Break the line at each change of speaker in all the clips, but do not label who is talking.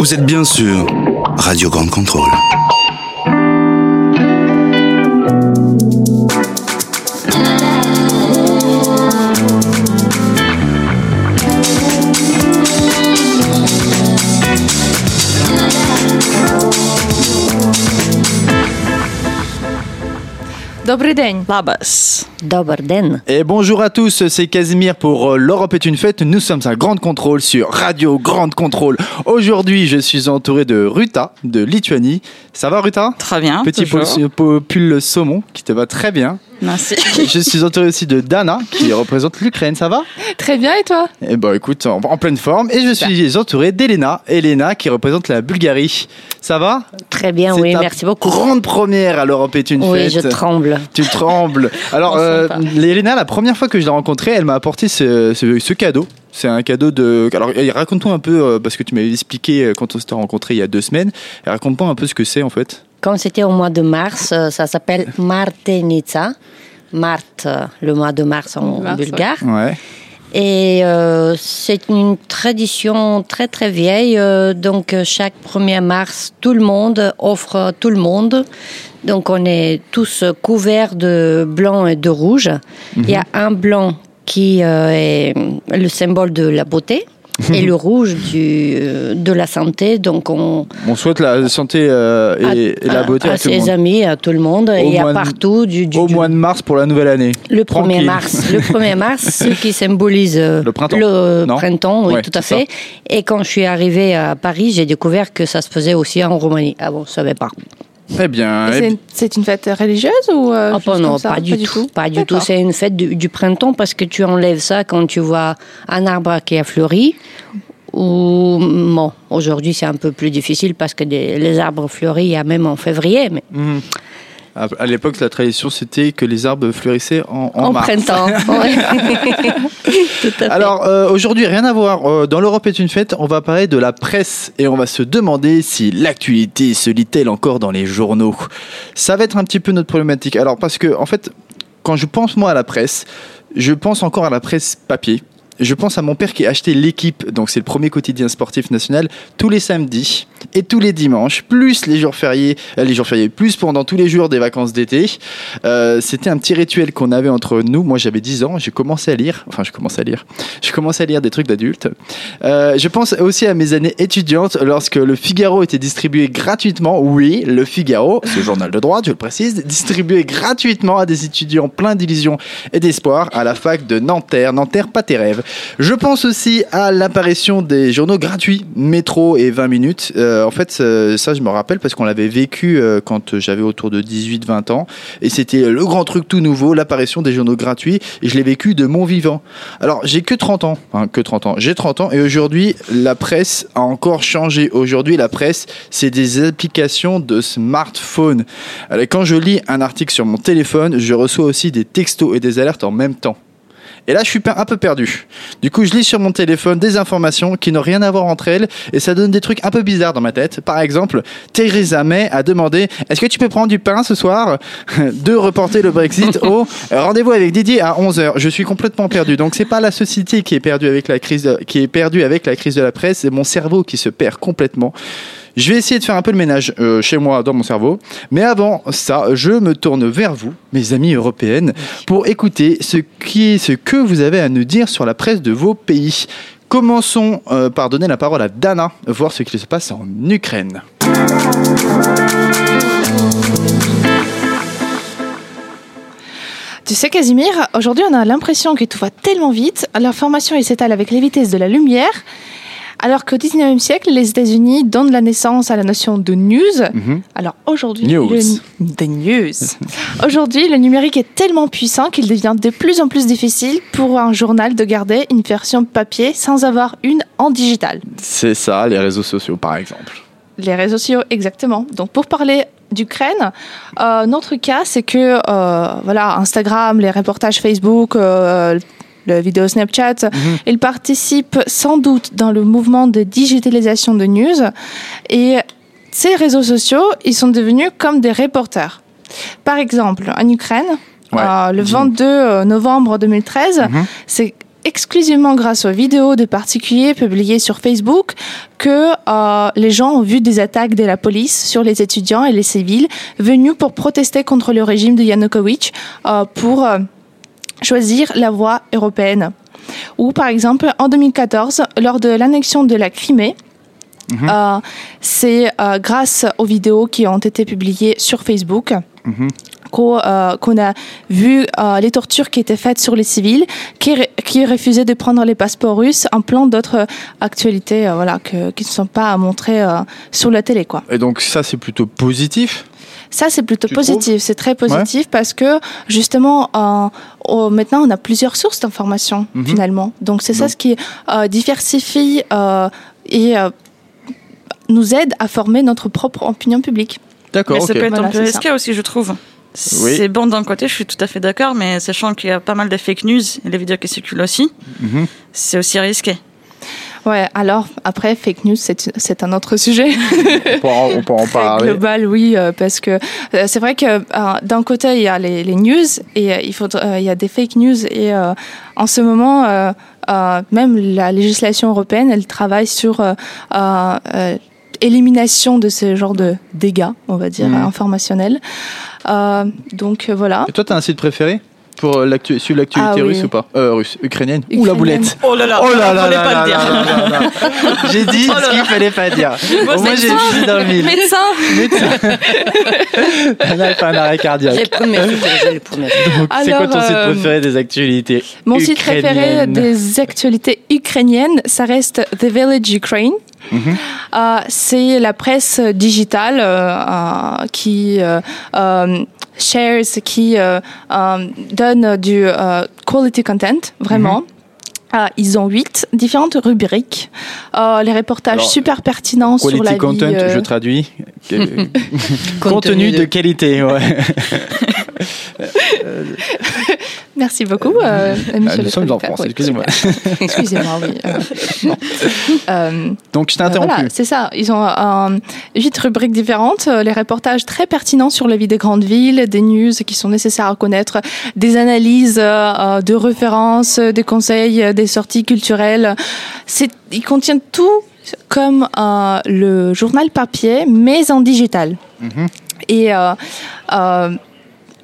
Vous êtes bien sûr Radio Grande Contrôle.
Добрий день.
Labas.
Et bonjour à tous, c'est Casimir pour euh, L'Europe est une fête. Nous sommes à Grande Contrôle sur Radio Grande Contrôle. Aujourd'hui, je suis entouré de Ruta de Lituanie. Ça va Ruta?
Très bien.
Petit pull, saumon qui te va très bien.
Merci.
Je suis entouré aussi de Dana, qui représente l'Ukraine, ça va?
Très bien, et toi?
Eh ben écoute, en, pleine forme. Et je suis entouré d'Elena, Elena qui représente la Bulgarie. Ça va?
Très bien, oui, merci beaucoup.
grande première à l'Europe est une fête.
Oui, je tremble.
Tu trembles. Alors, euh. Elena, la première fois que je l'ai rencontrée, elle m'a apporté ce, ce- ce cadeau. C'est un cadeau de. Alors, raconte-nous un peu, euh, parce que tu m'avais expliqué euh, quand on s'était rencontrés il y a deux semaines. Raconte-moi un peu ce que c'est en fait.
Comme c'était au mois de mars, euh, ça s'appelle Martenica. Marte, le mois de mars en
Mars,
bulgare.
Ouais.
Et euh, c'est une tradition très très vieille. euh, donc chaque 1er mars, tout le monde offre à tout le monde. Donc on est tous couverts de blanc et de rouge. Il y a un blanc qui euh, est le symbole de la beauté et le rouge du, euh, de la santé. Donc on
On souhaite la santé euh, et, et la beauté à,
à
tout le
ses
monde.
amis, à tout le monde et
mois
à partout du, du-
Au
du-
mois de mars pour la nouvelle année.
le 1er
Tranquille.
mars, le 1er mars, ce qui symbolise euh,
Le printemps,
le
non
printemps, oui,
Ouais,
tout à fait. Et quand je suis arrivée à Paris, j'ai découvert que ça se faisait aussi en Roumanie. Ah bon, je savais pas.
Très bien. Eh
c'est une- fête religieuse ou euh,
pas, non,
comme ça
pas du tout, pas du tout. C'est une fête du, du printemps parce que tu enlèves ça quand tu vois un arbre qui a fleuri. Ou bon, aujourd'hui c'est un peu plus difficile parce que des- les arbres fleuris il y a même en février, mais
Mhm. À, l'époque, la tradition, c'était que les arbres fleurissaient en, en
en,
mars.
printemps. ouais. Tout à fait.
Alors euh, aujourd'hui, rien à voir. Euh, dans l'Europe est une fête, on va parler de la presse et on va se demander si l'actualité se lit-elle encore dans les journaux. Ça va être un petit peu notre problématique. Alors parce que en fait, quand je pense moi à la presse, je pense encore à la presse papier. Je pense à mon père qui a acheté l'équipe, donc c'est le premier quotidien sportif national, tous les samedis et tous les dimanches, plus les jours fériés, euh, les jours fériés, plus pendant tous les jours des vacances d'été. Euh, C'était un petit rituel qu'on avait entre nous. Moi, j'avais 10 ans, j'ai commencé à lire, enfin, je commençais à lire, je commençais à lire des trucs d'adultes. Euh, je pense aussi à mes années étudiantes lorsque le Figaro était distribué gratuitement. Oui, le Figaro, ce journal de droite, je le précise, distribué gratuitement à des étudiants pleins d'illusions et d'espoir à la fac de Nanterre. Nanterre, pas tes rêves. Je pense aussi à l'apparition des journaux gratuits, métro et 20 minutes. Euh, en fait, euh, ça, je me rappelle parce qu'on l'avait vécu euh, quand j'avais autour de 18-20 ans. Et c'était le grand truc tout nouveau, l'apparition des journaux gratuits. Et je l'ai vécu de mon vivant. Alors, j'ai que 30 ans. Enfin, que 30 ans. J'ai 30 ans. Et aujourd'hui, la presse a encore changé. Aujourd'hui, la presse, c'est des applications de smartphone. Alors, quand je lis un article sur mon téléphone, je reçois aussi des textos et des alertes en même temps. Et là, je suis un peu perdu. Du coup, je lis sur mon téléphone des informations qui n'ont rien à voir entre elles et ça donne des trucs un peu bizarres dans ma tête. Par exemple, Theresa May a demandé Est-ce que tu peux prendre du pain ce soir De reporter le Brexit au rendez-vous avec Didier à 11h. Je suis complètement perdu. Donc, c'est pas la société qui est perdue avec la crise de, qui est perdue avec la crise de la presse, c'est mon cerveau qui se perd complètement. Je vais essayer de faire un peu le ménage euh, chez moi, dans mon cerveau. Mais avant ça, je me tourne vers vous, mes amis européennes, pour écouter ce, que vous avez à nous dire sur la presse de vos pays. Commençons euh, par donner la parole à Dana, voir ce qui se passe en Ukraine.
Tu sais, Casimir, aujourd'hui, on a l'impression que tout va tellement vite. L'information, s'étale avec les vitesses de la lumière. Alors qu'au 19e siècle, les États-Unis donnent la naissance à la notion de news.
Mhm.
Alors aujourd'hui,
News.
le, news. aujourd'hui, le numérique est tellement puissant qu'il devient de plus en plus difficile pour un journal de garder une version papier sans avoir une en digital.
C'est ça, les réseaux sociaux par exemple.
Les réseaux sociaux, exactement. Donc, pour parler d'Ukraine, euh, notre cas, c'est que euh, voilà, Instagram, les reportages Facebook, euh, le vidéo Snapchat, ils participent sans doute dans le mouvement de digitalisation de news. Et ces réseaux sociaux, ils sont devenus comme des reporters. Par exemple, en Ukraine,
Ouais,
euh, le
dis-nous.
22 novembre 2013,
Mhm.
c'est exclusivement grâce aux vidéos de particuliers publiées sur Facebook que euh, les gens ont vu des attaques de la police sur les étudiants et les civils venus pour protester contre le régime de Yanukovych euh, pour euh, choisir la voie européenne. Ou par exemple, en 2014, lors de l'annexion de la Crimée, euh, c'est euh, grâce aux vidéos qui ont été publiées sur Facebook qu'au- euh, qu'on a vu les tortures qui étaient faites sur les civils, qui, re- qui refusaient de prendre les passeports russes, en plein d'autres actualités voilà, que- qui ne sont pas montrées sur la télé. Quoi.
Et donc ça, c'est plutôt positif.
Ça, c'est plutôt
Tu
positif. C'est très positif parce que justement, euh, au- maintenant, on a plusieurs sources d'informations
Mhm.
finalement. Donc, c'est ça ce qui euh, diversifie euh, et euh, nous aide à former notre propre opinion publique.
D'accord,
Mais ça
ok.
peut être
Voilà,
un peu
c'est
risqué aussi, je trouve.
Oui.
C'est bon d'un côté, je suis tout à fait d'accord, mais sachant qu'il y a pas mal de fake news et les vidéos qui circulent aussi,
Mhm.
c'est aussi risqué.
Ouais, alors après, fake news, c'est un autre sujet.
On pourra en parler.
global, oui, euh, parce que euh, c'est vrai que euh, d'un côté il y a les, les news et il faut, euh, il y a des fake news et euh, en ce moment euh, euh, même la législation européenne elle travaille sur euh, euh, euh, élimination de ce genre de dégâts, on va dire,
Mhm.
informationnels. Euh, donc voilà.
Et toi, t'as un site préféré? Pour l'actu- suivre l'actualité
Ah oui.
russe ou pas? Euh, Russe, ukrainienne Ou la boulette?
Oh là là,
Oh là là
pas
là
le dire.
là là là là. J'ai dit
Oh là
ce qu'il fallait pas dire.
Moi,
Au moins,
c'est
j'ai fini dans le mille.
Médecin
Elle a fait un arrêt
J'ai
cardiaque.
le premier secours, j'ai le premier
Donc, c'est quoi ton site
euh,
préféré des actualités
Mon site préféré des actualités ukrainiennes, ça reste The Village Ukraine.
Mhm.
Euh, c'est la presse digitale euh, qui euh, shares, qui euh, euh, donne du euh, quality content, vraiment. Euh, ils ont huit différentes rubriques. Euh, les reportages
Alors,
super pertinents sur
Quality
la
content,
vie. euh,
je traduis. Contenu de qualité, ouais.
Merci beaucoup, euh,
Ah,
monsieur
nous
le
sommes en. France,
Oui,
excusez-moi.
Excusez-moi, oui. euh. Euh,
Donc, je t'ai
Euh,
interrompu.
Voilà, c'est ça. Ils ont euh, huit rubriques différentes, euh, les reportages très pertinents sur la vie des grandes villes, des news qui sont nécessaires à connaître, des analyses euh, euh, de références, euh, des conseils, euh, des sorties culturelles. Ils contiennent tout comme euh, le journal papier, mais en digital.
Mhm.
Et euh, euh,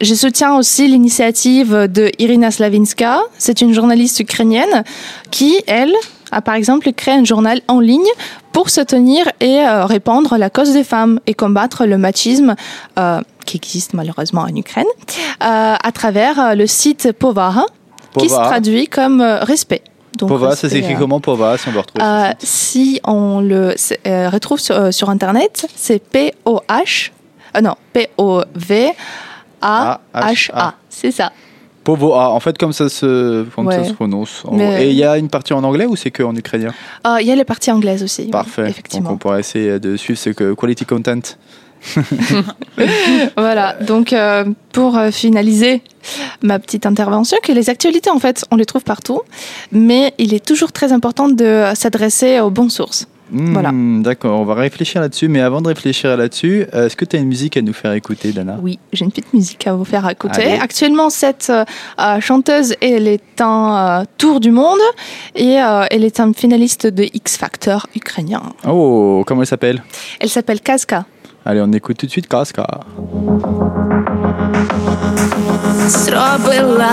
je soutiens aussi l'initiative de Irina Slavinska. C'est une journaliste ukrainienne qui, elle, a par exemple créé un journal en ligne pour soutenir et euh, répandre la cause des femmes et combattre le machisme euh, qui existe malheureusement en Ukraine euh, à travers euh, le site Povara, qui se traduit comme euh, respect. Donc,
Pova, ça s'écrit comment Pova, si on ce
euh,
site
si on le retrouve sur, sur Internet, c'est P-O-H, euh, non, P-O-V-A-H-A.
A-H-A.
C'est ça.
Povoa, en fait, comme ça se, comme ça se prononce.
Mais-.
Et il y a une partie en anglais ou c'est que en ukrainien?
Euh, Il y a les parties anglaises aussi. oui,
Parfait. Donc,
effectivement.
on pourra essayer de suivre ce que quality content.
Voilà, donc euh, pour euh, finaliser ma petite intervention, que les actualités, en fait, on les trouve partout, mais il est toujours très important de s'adresser aux bonnes sources.
Hmm,
Voilà.
D'accord, on va réfléchir là-dessus. Mais avant de réfléchir là-dessus, euh, est-ce que tu as une musique à nous faire écouter, Dana
Oui, j'ai une petite musique à vous faire écouter.
Allez.
Actuellement, cette euh, euh, chanteuse, elle est un euh, tour du monde et euh, elle est un finaliste de X Factor ukrainien.
Oh, comment elle s'appelle
Elle s'appelle Kaska.
Allez, on écoute tout de suite Kaska.
Зробила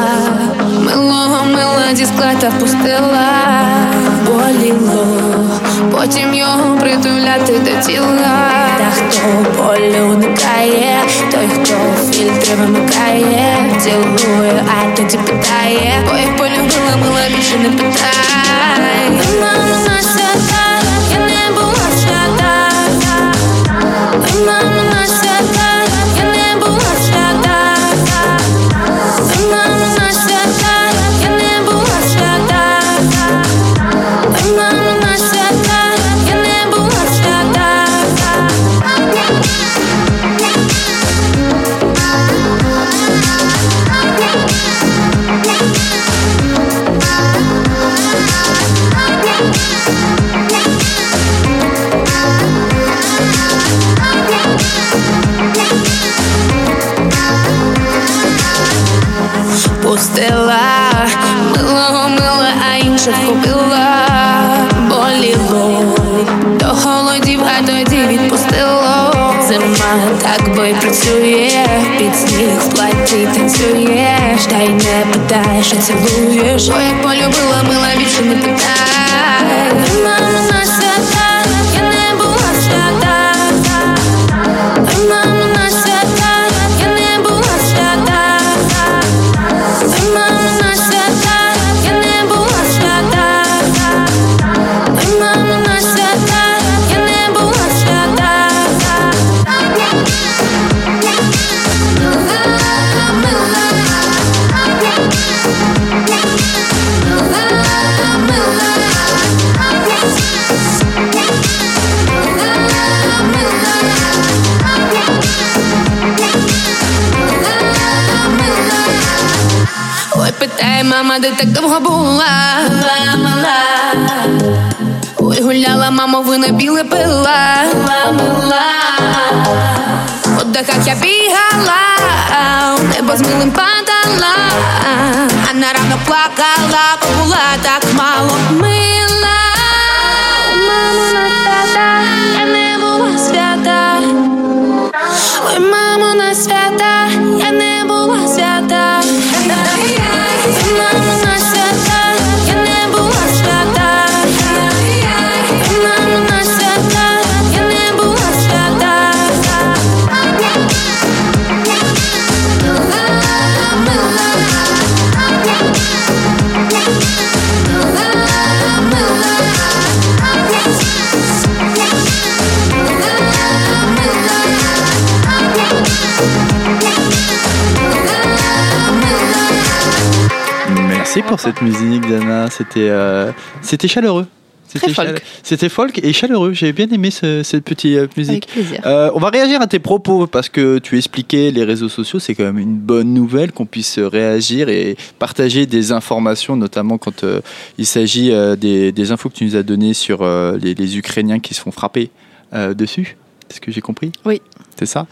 милого мила зі склета пустила, боліло, потім його притуляти до тіла. Та хто болю уникає, той, хто фільтри вимикає, цілує, а тоді питає, бо як полюбила, мила більше не питай. поцелуешь мама, де так довго була. Мала, мала. Ой, гуляла, мамо, вина біле пила. Мала, мала. По дахах я бігала, небо з милим падала, а на ранок плакала, бо була так мало мила. Мамо, на свята, я не була свята. Ой, мамо, на свята,
Merci pour cette musique, Dana. C'était euh, c'était chaleureux. C'était
folk.
chale- C'était folk et chaleureux. J'ai bien aimé ce- cette petite euh, musique.
Avec plaisir.
Euh, on va réagir à tes propos parce que tu expliquais les réseaux sociaux, c'est quand même une bonne nouvelle qu'on puisse réagir et partager des informations, notamment quand il s'agit des, des infos que tu nous as données sur les, les Ukrainiens qui se font frapper dessus. Est-ce que j'ai compris?
Oui.
C'est ça?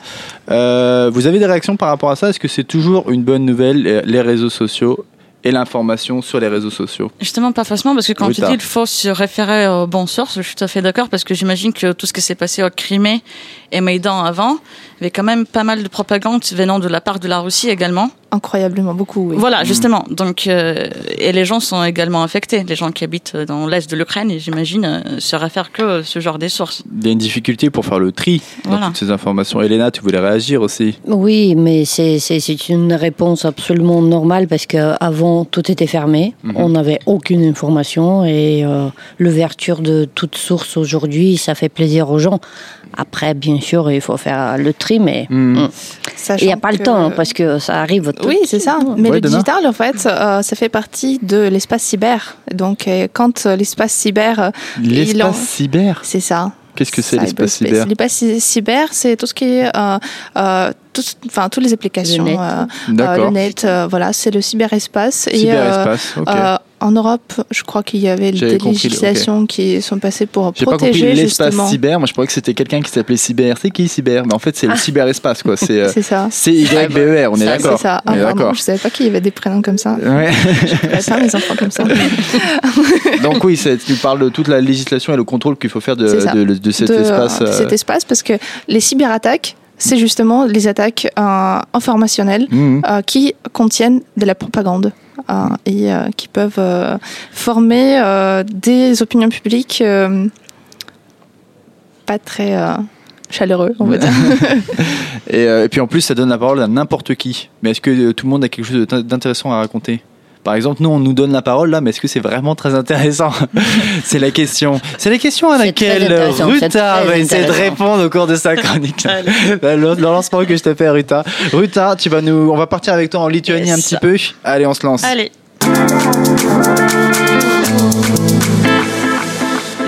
Euh, vous avez des réactions par rapport à ça? Est-ce que c'est toujours une bonne nouvelle, les réseaux sociaux? Et l'information sur les réseaux sociaux.
Justement, pas forcément, parce que quand
Oui,
tu dis il faut se référer aux bonnes sources, je suis tout à fait d'accord, parce que j'imagine que tout ce qui s'est passé au Crimée et Maïdan avant, il y avait quand même pas mal de propagande venant de la part de la Russie également.
Incroyablement beaucoup, oui.
Voilà, justement. Donc, euh, et les gens sont également affectés. Les gens qui habitent dans l'est de l'Ukraine, et j'imagine, euh, se réfèrent que ce genre des sources.
Il y a une difficulté pour faire le tri dans
Voilà.
toutes ces informations. Elena, tu voulais réagir aussi
Oui, mais c'est une réponse absolument normale parce qu'avant, tout était fermé.
Mhm.
On n'avait aucune information et euh, l'ouverture de toute source aujourd'hui, ça fait plaisir aux gens. Après, bien sûr, il faut faire le tri, mais
Mhm.
mm.
Sachant
il n'y a pas le temps hein, parce que ça arrive. tout-
Oui, c'est ça. Mais
Ouais,
le
Dana
digital, en fait, euh, ça fait partie de l'espace cyber. Donc, euh, quand euh, l'espace cyber,
L'espace cyber?
C'est ça.
Qu'est-ce que c'est l'espace cyber?
L'espace cy- cyber, c'est tout ce qui est, euh, euh, tout, enfin, toutes les applications,
Le net.
euh, euh, le
D'accord.
net, euh, voilà, c'est le cyberespace. Et, euh,
Cyberespace, ok.
euh, en Europe, je crois qu'il y avait des
compris,
législations qui sont passées pour
J'ai pas compris
protéger
l'espace cyber. Moi, je croyais que c'était quelqu'un qui s'appelait cyber. C'est qui cyber? Mais en fait, c'est le cyberespace, quoi. C'est euh,
C'est ça.
C-Y-B-E-R, on est d'accord.
C'est ça. Ah, pardon,
d'accord.
je savais pas qu'il y avait des prénoms comme ça.
Ouais.
Je pas mes enfants comme ça.
Donc oui, tu parles de toute la législation et le contrôle qu'il faut faire de, cet espace. euh,
cet espace parce que les cyberattaques, c'est justement les attaques euh, informationnelles
mhm.
euh, qui contiennent de la propagande euh, et qui peuvent former des opinions publiques pas très chaleureux, on va dire.
Et, et puis en plus, ça donne la parole à n'importe qui. Mais est-ce que tout le monde a quelque chose d'int- d'intéressant à raconter? Par exemple, nous, on nous donne la parole là, mais est-ce que c'est vraiment très intéressant C'est la question. C'est la question à laquelle
c'est
Ruta va essayer de répondre au cours de sa chronique. le, le lancement que je te fais, Ruta. Ruta, tu vas nous, on va partir avec toi en Lituanie
Yes.
un petit peu. Allez, on se lance.
Allez.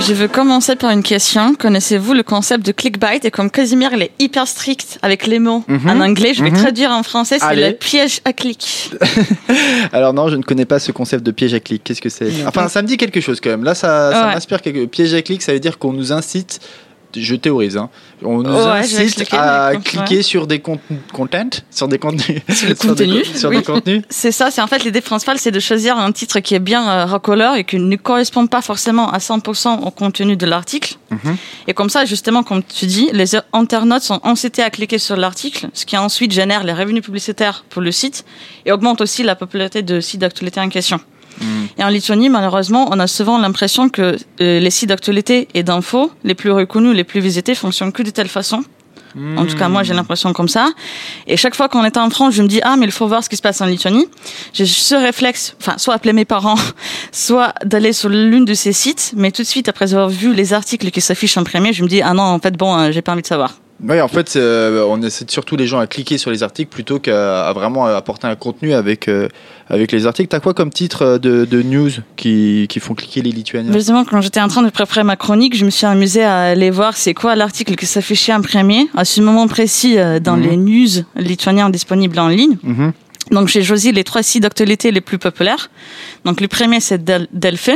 Je veux commencer par une question. Connaissez-vous le concept de clickbait Et comme Casimir il est hyper strict avec les mots
Mhm.
en anglais, je vais
Mhm.
traduire en français, c'est
Allez.
le piège à clic.
Alors non, je ne connais pas ce concept de piège à clic. Qu'est-ce que c'est? Enfin, ça me dit quelque chose quand même. Là, ça, ça
Ouais.
m'inspire quelque. Piège à clic, ça veut dire qu'on nous incite je théorise, hein. On nous
je vais
incite à cliquer sur des contenus, content, sur des contenus,
Sur le
des
contenu,
co- sur
oui.
des contenus.
C'est ça, c'est en fait l'idée principale, c'est de choisir un titre qui est bien euh, racoleur et qui ne correspond pas forcément à 100% au contenu de l'article.
Mhm.
Et comme ça, justement, comme tu dis, les internautes sont incités à cliquer sur l'article, ce qui ensuite génère les revenus publicitaires pour le site et augmente aussi la popularité de sites d'actualité en question. Et en Lituanie, malheureusement, on a souvent l'impression que euh, les sites d'actualité et d'infos les plus reconnus, les plus visités, fonctionnent que de telle façon. En tout cas, moi, j'ai l'impression comme ça. Et chaque fois qu'on est en France, je me dis, ah, mais il faut voir ce qui se passe en Lituanie. J'ai ce réflexe, enfin, soit appeler mes parents, soit d'aller sur l'une de ces sites. Mais tout de suite, après avoir vu les articles qui s'affichent en premier, je me dis, ah non, en fait, bon, euh, j'ai pas envie de savoir.
Oui, en fait, euh, on essaie surtout les gens à cliquer sur les articles plutôt qu'à vraiment apporter un contenu avec, euh, avec les articles. T'as quoi comme titre euh, de, de news qui, qui font cliquer les Lituaniens?
Justement, quand j'étais en train de préparer ma chronique, je me suis amusée à aller voir c'est quoi l'article qui s'affichait en premier à ce moment précis dans
Mhm.
les news lituaniens disponibles en ligne.
Mhm.
Donc j'ai choisi les trois sites d'actualité les plus populaires. Donc le premier c'est Del Delphi,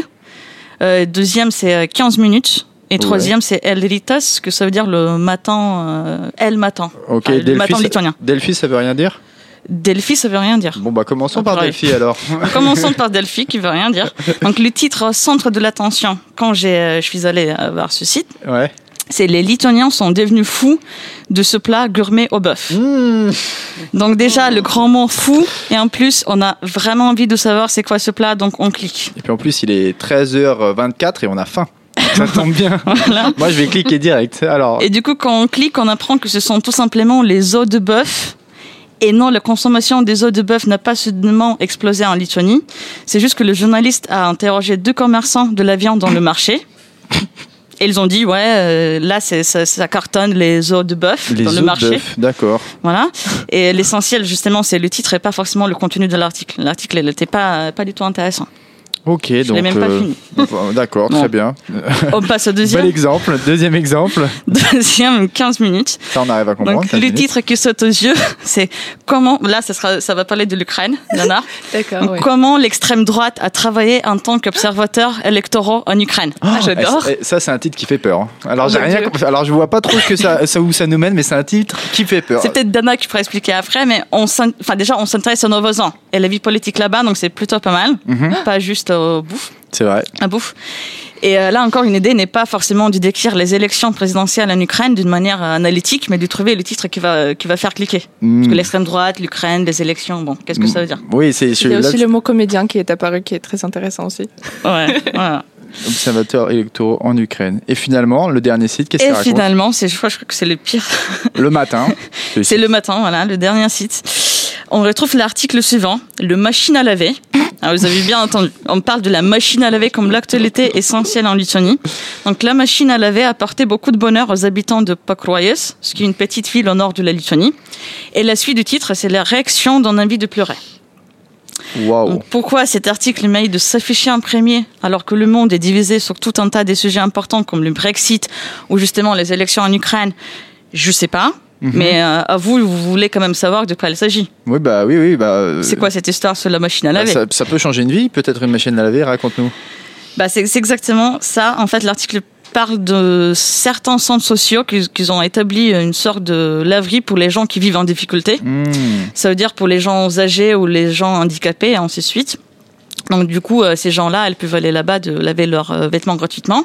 Euh, deuxième c'est euh, 15 minutes et
Ouais.
troisième c'est El Ritas, que ça veut dire le matin, euh, El matin,
Ok,
Enfin, le
Delphi,
matin lituanien.
Delphi, ça veut rien dire
Delphi ça veut rien dire.
Bon, bah commençons par
Ouais.
Delphi alors.
Commençons par Delphi, qui veut rien dire. Donc le titre centre de l'attention quand euh, je suis allée euh, voir ce site,
ouais.
c'est les Lituaniens sont devenus fous de ce plat gourmet au bœuf.
Mmh.
Donc déjà le grand mot fou et en plus on a vraiment envie de savoir c'est quoi ce plat donc on clique.
Et puis en plus, il est 13h24 et on a faim. Ça tombe bien.
Voilà.
Moi, je vais cliquer direct. Alors,
Et du coup quand on clique on apprend que ce sont tout simplement les os de bœuf. Et non, la consommation des os de bœuf n'a pas suddennement explosé en Lituanie. C'est juste que le journaliste a interrogé deux commerçants de la viande dans le marché. Et ils ont dit, ouais, euh, là, ça, ça cartonne les os de bœuf
les
dans
os
le
de
marché.
bœuf, d'accord.
Voilà. Et l'essentiel, justement, c'est le titre et pas forcément le contenu de l'article. L'article, il n'était pas, pas du tout intéressant.
Ok,
Je
donc.
même pas
euh,
fini.
D'accord, très bien.
On passe au
Bel
deuxième.
exemple. Deuxième exemple.
Deuxième, 15 minutes.
Ça, on arrive à comprendre.
Donc, le titre qui saute aux yeux, c'est comment, là, ça sera, ça va parler de l'Ukraine, Nana.
D'accord.
Comment l'extrême droite a travaillé en tant qu'observateur électoral en Ukraine?
Ah, j'adore.
Eh, Ça, c'est un titre qui fait peur. hein. Alors,
Oh
j'ai rien. Compris. Alors, je vois pas trop que ça, ça où ça nous mène, mais c'est un titre qui fait peur.
C'est peut-être Dana qui pourra expliquer après, mais on enfin, déjà, on s'intéresse à nos voisins et la vie politique là-bas, donc c'est plutôt pas mal.
Mhm.
Pas juste au bouffe.
C'est vrai.
à bouffe. Et euh, là encore, une idée n'est pas forcément de décrire les élections présidentielles en Ukraine d'une manière euh, analytique, mais de trouver le titre qui va, qui va faire cliquer. Parce que
Mm.
l'extrême droite, l'Ukraine, les élections, bon, qu'est-ce que ça veut dire?
Oui, c'est
Il y a
là,
aussi le mot comédien qui est apparu, qui est très intéressant aussi.
Ouais, voilà.
observateurs électoraux en Ukraine. Et finalement, le dernier site, qu'est-ce
Et
qu'il raconte?
finalement, c'est, je crois, je crois que c'est le pire.
Le matin.
C'est le matin, voilà, le dernier site. On retrouve l'article suivant, le machine à laver. Alors, vous avez bien entendu. On parle de la machine à laver comme l'actualité essentielle en Lituanie. Donc, la machine à laver a apporté beaucoup de bonheur aux habitants de Pakruojas, ce qui est une petite ville au nord de la Lituanie. Et la suite du titre, c'est la réaction d'un envie de pleurer. Donc, pourquoi cet article mérite de s'afficher en premier alors que le monde est divisé sur tout un tas de sujets importants comme le Brexit ou justement les élections en Ukraine? Je sais pas.
Mhm.
Mais euh, à vous, vous voulez quand même savoir de quoi il s'agit.
Oui, bah oui, oui. Bah, euh,
C'est quoi cette histoire sur la machine à
bah,
laver
ça, ça peut changer une vie, peut-être une machine à laver. Raconte-nous.
bah, C'est exactement ça. En fait, l'article parle de certains centres sociaux qu'ils qu'ils ont établi une sorte de laverie pour les gens qui vivent en difficulté.
Hmm.
Ça veut dire pour les gens âgés ou les gens handicapés et ainsi de suite. Donc du coup, euh, ces gens-là, elles peuvent aller là-bas de laver leurs euh, vêtements gratuitement.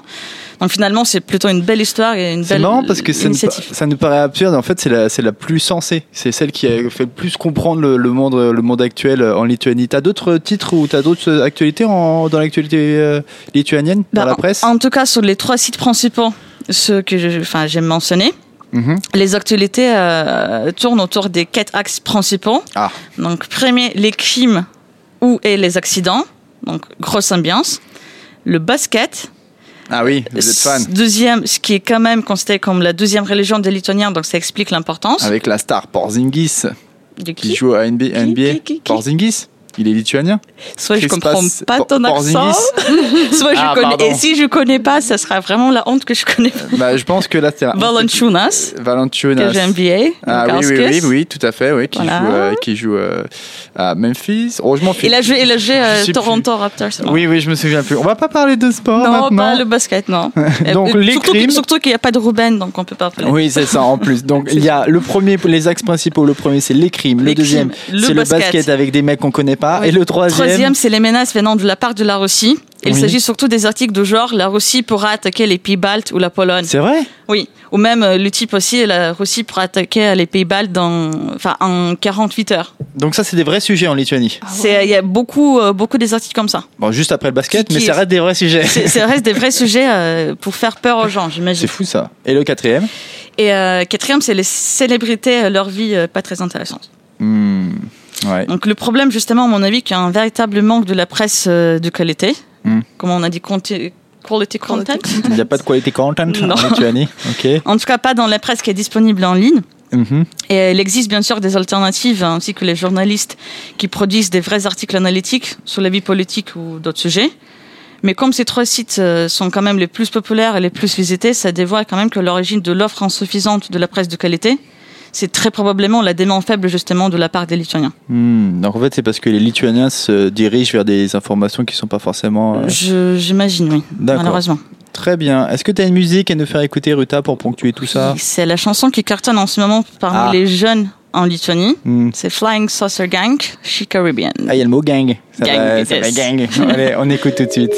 Donc finalement, c'est plutôt une belle histoire et une
C'est
belle
marrant parce que ça nous,
initiative.
ça nous paraît absurde. En fait, c'est la, c'est la plus sensée. C'est celle qui a fait le plus comprendre le, le monde, le monde actuel en Lituanie. T'as d'autres titres ou t'as d'autres actualités en, dans l'actualité euh, lituanienne, dans
Bah,
la presse?
En, en tout cas, sur les trois sites principaux, ceux que enfin, j'ai mentionnés,
Mhm.
les actualités euh, tournent autour des quatre axes principaux.
Ah.
Donc, premier, les crimes ou et les accidents. Donc, grosse ambiance. Le basket.
Ah oui, vous êtes fan.
Deuxième, ce qui est quand même considéré comme la deuxième religion des Lituaniens, donc ça explique l'importance.
Avec la star Porzingis
De
qui joue à NBA.
Qui,
NBA.
qui, qui, qui
Porzingis Il est lituanien
Soit je comprends pas ton accent, soit je
Ah,
connais. Et si je connais pas, ça sera vraiment la honte que je connais pas.
Bah, je pense que là, c'est un.
Valanciunas,
Valanciunas.
que j'ai NBA.
Ah oui, oui, oui, oui, tout à fait, oui, qui joue, euh, qui joue euh, à Memphis.
Il a joué, il a joué euh, Toronto Raptors. non?
Oui, oui, je me souviens plus. On va pas parler de sport
Non,
maintenant.
pas le basket, non.
Donc, les
surtout,
crimes.
Surtout qu'il n'y a pas de Ruben, donc on peut pas parler.
Oui, c'est ça en plus. Donc il y a le premier, les axes principaux. Le premier, c'est les crimes. Le deuxième, c'est le
basket.
basket avec des mecs qu'on connaît pas.
Oui.
Et le troisième,
Troisième, c'est les menaces venant de la part de la Russie. Il
Oui.
s'agit surtout des articles de genre la Russie pourra attaquer les pays baltes ou la Pologne.
c'est vrai?
Oui, ou même euh, le type aussi la Russie pourra attaquer les pays baltes dans, enfin, en 48 heures.
Donc ça, c'est des vrais sujets en Lituanie.
C'est il y a beaucoup euh, beaucoup des articles comme ça.
Bon, juste après le basket,
Qui-
mais
qui-
ça reste des vrais sujets.
C'est ça reste des vrais sujets euh, pour faire peur aux gens,
C'est
j'imagine.
fou ça. Et le quatrième?
Et euh, quatrième, c'est les célébrités, euh, leur vie euh, pas très intéressante.
Hmm, Ouais.
Donc le problème, justement, à mon avis, qu'il y a un véritable manque de la presse euh, de qualité.
Hmm.
Comme on a dit, quality content?
Il n'y a pas de quality content
Non.
en Lituanie.
En tout cas, pas dans la presse qui est disponible en ligne.
Mhm.
Et il existe bien sûr des alternatives, hein, ainsi que les journalistes qui produisent des vrais articles analytiques sur la vie politique ou d'autres sujets. Mais comme ces trois sites euh, sont quand même les plus populaires et les plus visités, ça dévoile quand même que l'origine de l'offre insuffisante de la presse de qualité, c'est très probablement la demande faible justement de la part des Lituaniens.
Hmm, Donc en fait, c'est parce que les Lituaniens se dirigent vers des informations qui sont pas forcément. euh,
J'imagine, oui, malheureusement.
Très bien. Est-ce que tu as une musique à nous faire écouter, Ruta, pour ponctuer tout ça?
C'est la chanson qui cartonne en ce moment parmi
Ah.
les jeunes en Lituanie.
Hmm.
C'est Flying Saucer Gang, She Caribbean.
Ah, il y a le mot gang. Ça
Gang,
va, ça va gang. Allez, on écoute tout de suite.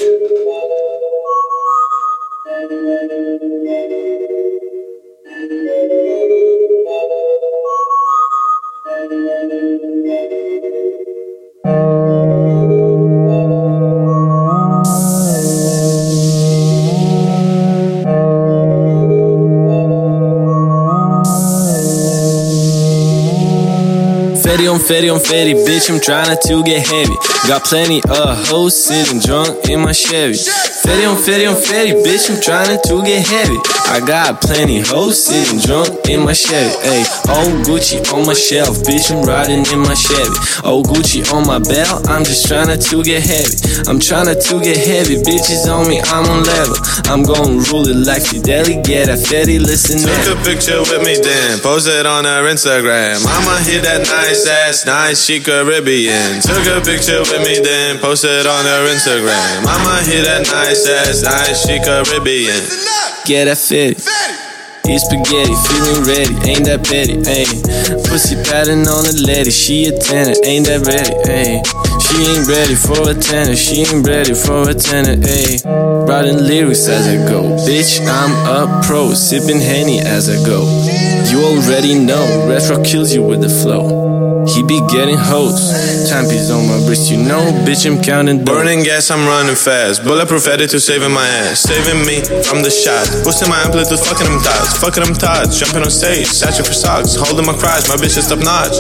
Fetty on Fetty on Fetty, bitch, I'm trying to get heavy. Got plenty of hoes sitting drunk in my Chevy. Fetty on Fetty on Fetty, bitch, I'm trying to get heavy. I got plenty hoes sitting drunk in my Chevy. Ayy, old Gucci on my shelf, bitch, I'm riding in my Chevy. Old Gucci on my belt, I'm just trying to get heavy. I'm trying to get heavy, bitches on me, I'm on level. I'm gonna rule it like Fideli, get a Fetty, listen now.
Took a picture with me then, post it on her Instagram. I'ma hit that nice ass, nice she Caribbean. Took a picture with me then, post it on her Instagram. I'ma hit that nice ass, nice she Caribbean.
Get that fitty. Eat spaghetti, feeling ready, ain't that petty, ayy. Pussy patting on the lady, she a tenant, ain't that ready, ayy. She ain't ready for a tenant, she ain't ready for a tenant, ayy. Writing lyrics as I go, bitch, I'm a pro, sipping Henny as I go. You already know, retro kills you with the flow. He be getting hoes, champions on my wrist, you know, bitch, I'm counting dough.
Burning gas, I'm running fast. Bulletproof attitude saving my ass. Saving me from the shots. Boosting my amplitude, fucking them thoughts. Fucking them thoughts. Jumping on stage, searching for socks. Holding my crotch, my bitch is top notch.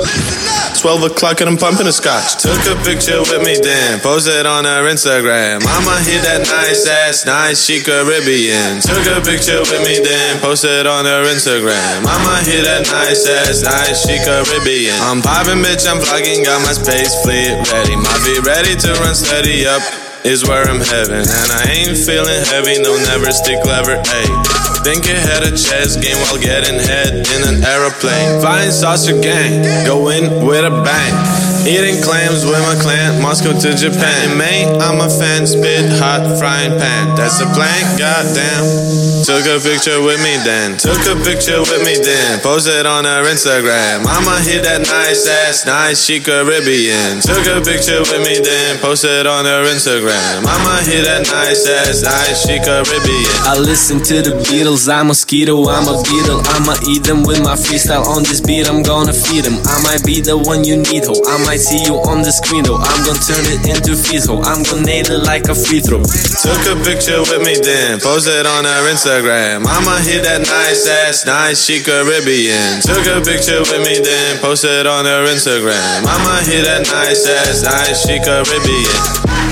12 o'clock and I'm pumping a scotch. Took a picture with me then. Posted on her Instagram. I'ma hit that nice ass, nice she Caribbean. Took a picture with me then. Posted on her Instagram. I'ma hit that nice ass, nice she Caribbean. I'm popping, bitch, I'm vlogging, got my space fleet ready. My be ready to run steady up is where I'm heading. And I ain't feeling heavy, no, never stick clever, ayy. Think ahead a chess game while getting head in an aeroplane. Flying saucer gang, go in with a bang. Eating clams with my clan, Moscow to Japan. In I'm a fan, spit hot frying pan. That's a plan, goddamn. Took a picture with me then. Took a picture with me then. Posted on her Instagram. I'ma hit that nice ass, nice she Caribbean. Took a picture with me then. Posted on her Instagram. I'ma hit that nice ass, nice she Caribbean.
I listen to the Beatles, I'm a mosquito, I'm a beetle. I'ma eat them with my freestyle on this beat, I'm gonna feed them. I might be the one you need, ho. I might see you on the screen, though. I'm gonna turn it into fees, ho. Oh, I'm gonna nail it like a free throw.
Took a picture with me then, posted on her Instagram. I'ma hit that nice ass, nice she Caribbean. Took a picture with me then, posted on her Instagram. I'ma hit that nice ass, nice she Caribbean.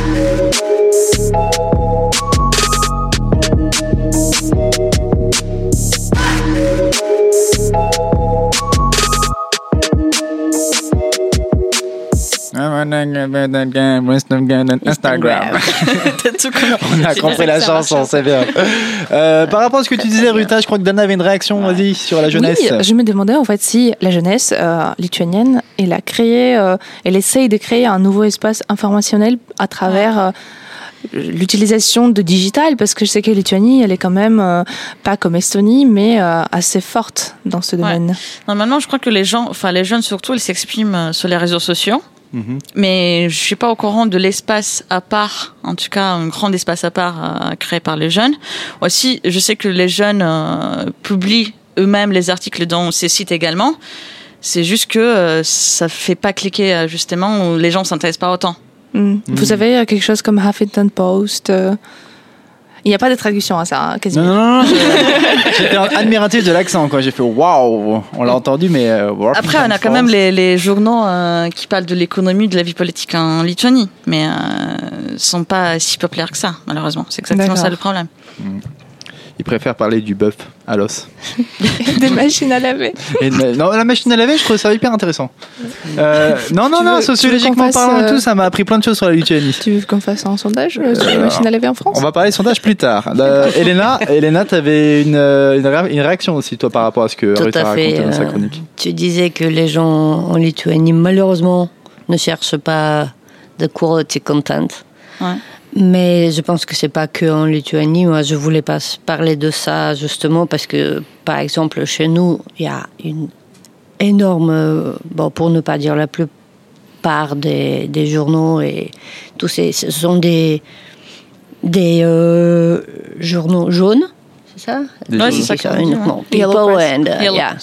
Instagram. On a compris la chanson, c'est bien. Euh, par rapport à ce que tu disais, Ruta, je crois que Dana avait une réaction, vas-y, sur la jeunesse.
Oui, je me demandais en fait si la jeunesse euh, lituanienne, elle a créé, euh, elle essaye de créer un nouveau espace informationnel à travers euh, l'utilisation de digital, parce que je sais que Lituanie, elle est quand même euh, pas comme Estonie, mais euh, assez forte dans ce domaine.
Normalement, je crois que les gens, enfin les jeunes surtout, ils s'expriment sur les réseaux sociaux.
Mhm.
Mais je suis pas au courant de l'espace à part, en tout cas un grand espace à part euh, créé par les jeunes. Aussi, je sais que les jeunes euh, publient eux-mêmes les articles dans ces sites également. C'est juste que euh, ça fait pas cliquer euh, justement où les gens s'intéressent pas autant.
Mm. Vous avez euh, quelque chose comme Huffington Post euh, Il n'y a pas de traduction à ça, hein, quasiment.
non, non, non, j'étais admiratif de l'accent, quoi. J'ai fait waouh, on l'a entendu, mais. euh.
Après, on a quand même les, les journaux euh, qui parlent de l'économie, de la vie politique en Lituanie, mais euh, sont pas si populaires que ça, malheureusement. C'est exactement ça le problème.
Ils préfèrent parler du bœuf à l'os.
Des machines à laver.
Et de- non, la machine à laver, je trouve ça hyper intéressant. Euh, non, non,
Tu
non,
veux-
sociologiquement parlant et
fasse,
tout,
euh,
ça m'a appris plein de choses sur la Lituanie.
Tu veux qu'on fasse un sondage euh, sur les machines à laver en France
On va parler de sondage plus tard. Euh, Elena, Elena, tu avais une, euh, une, ré- une réaction aussi, toi, par rapport à ce que
Tout
Ruth a raconté
fait.
dans sa
euh,
chronique.
tu disais que les gens en Lituanie, malheureusement, ne cherchent pas de quality content.
Ouais.
Mais je pense que c'est pas que en Lituanie. Moi, je voulais pas parler de ça justement parce que, par exemple, chez nous, il y a une énorme, euh, bon, pour ne pas dire la plupart des, des journaux et tous ces, ce sont des des euh, journaux jaunes, ça?
Choses-
c'est ça
qui.
Yellow
people and uh, yeah,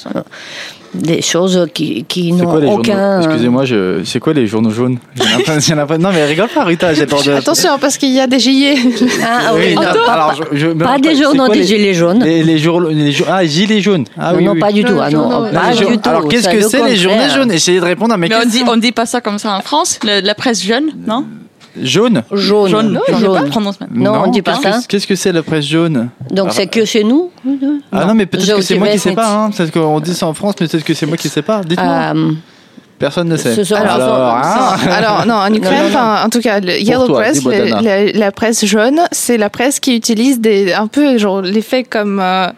des choses qui, qui
C'est
n'ont aucun.
Excusez-moi, je... c'est quoi les journaux jaunes? Non, mais rigole pas, Rita, j'ai peur de.
Attention, parce qu'il y a des gilets.
Ah, oui,
Oui,
non,
alors, je- je-
pas des journaux des
les-
gilets jaunes.
Les, les jour- les jour- ah, gilets jaunes. Ah
non,
oui,
non,
oui.
pas du tout. Ah, non, pas du tout.
Alors, qu'est-ce
ça,
que c'est les journées jaunes? Essayez de répondre à mes
Mais on dit,
questions.
on dit pas ça comme ça en France, le- la presse jeune, non?
Jaune
Jaune,
Jaune. jaune.
je sais pas prononce même.
Non, on dit pas ça.
que- Qu'est-ce que c'est la presse jaune
Donc
Alors,
c'est que chez nous
Ah non, mais peut-être que c'est moi qui
dis,
sais pas. Hein. Peut-être qu'on dit ça en France, mais peut-être que c'est moi qui sais pas. Dites-moi.
Euh,
Personne ne sait. Alors,
sont-
ah.
Alors, non, en Ukraine,
non, non.
en tout cas, le Yellow
toi,
Press, le- la, la presse jaune, c'est la presse qui utilise des, un peu genre, les faits comme. euh,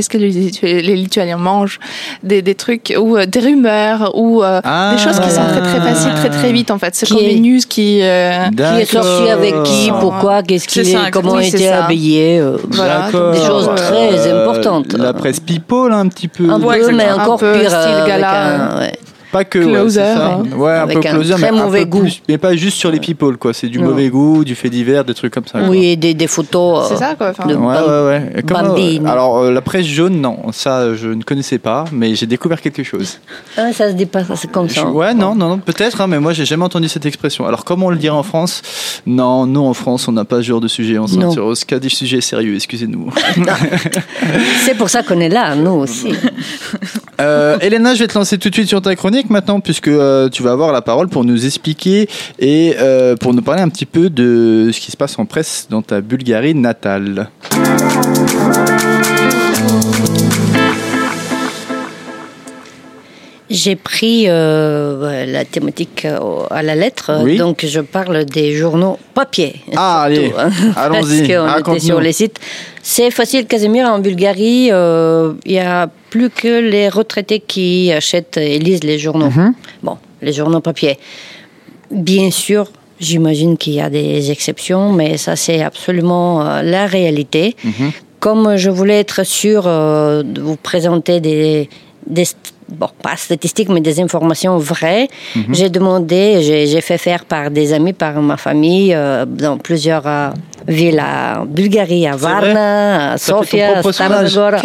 Qu'est-ce que les, Litu- les Lituaniens mangent? Des, des trucs ou euh, des rumeurs ou euh,
Ah.
des choses qui sont très très faciles, très très vite en fait. C'est comme
est-
les news qui. euh,
qui est sorti avec qui, pourquoi, qu'est-ce qu'il
C'est ça,
est, comment était habillé. euh,
Voilà,
des choses très
Euh,
importantes.
La presse people, un petit peu.
Un
Ouais,
peu, mais encore
Un peu
pire.
style
avec
gala.
un- ouais.
Pas que.
Closer,
ouais, c'est ça.
hein.
Ouais, un
Avec
peu
un
closer,
très
mais un
mauvais
peu
goût.
plus- mais pas juste sur les people, quoi. C'est du
Non.
mauvais goût, du fait divers, des trucs comme ça. quoi.
Oui, et des, des photos.
C'est
euh,
ça quoi. enfin.
de-
Ouais, ouais,
Bambine.
alors, euh, la presse jaune, non, ça, je ne connaissais pas, mais j'ai découvert quelque chose.
Ah, ça se dit pas, ça, c'est comme
Je-
ça.
ouais, non, non, non, peut-être, hein, mais moi, j'ai jamais entendu cette expression. Alors, comment on le dirait en France? Non, nous, en France, on n'a pas ce genre de sujet. On s'intéresse qu'à des sujets sérieux, excusez-nous.
C'est pour ça qu'on est là, nous aussi.
Euh, Elena, je vais te lancer tout de suite sur ta chronique maintenant, puisque euh, tu vas avoir la parole pour nous expliquer et euh, pour nous parler un petit peu de ce qui se passe en presse dans ta Bulgarie natale.
J'ai pris euh, la thématique à la lettre,
Oui.
donc je parle des journaux papier.
Ah, allez,
hein,
allons-y,
Parce qu'on était sur les sites. C'est facile, Casimir, en Bulgarie, euh, il y a plus que les retraités qui achètent et lisent les journaux.
Mhm.
Bon, les journaux papier. Bien sûr, j'imagine qu'il y a des exceptions, mais ça c'est absolument euh, la réalité.
Mhm.
Comme je voulais être sûr euh, de vous présenter des, bon, pas statistiques, mais des informations vraies,
Mhm.
j'ai demandé, j'ai j'ai fait faire par des amis, par ma famille, euh, dans plusieurs euh, villes à Bulgarie, à Varna, à Sofia.
Quelle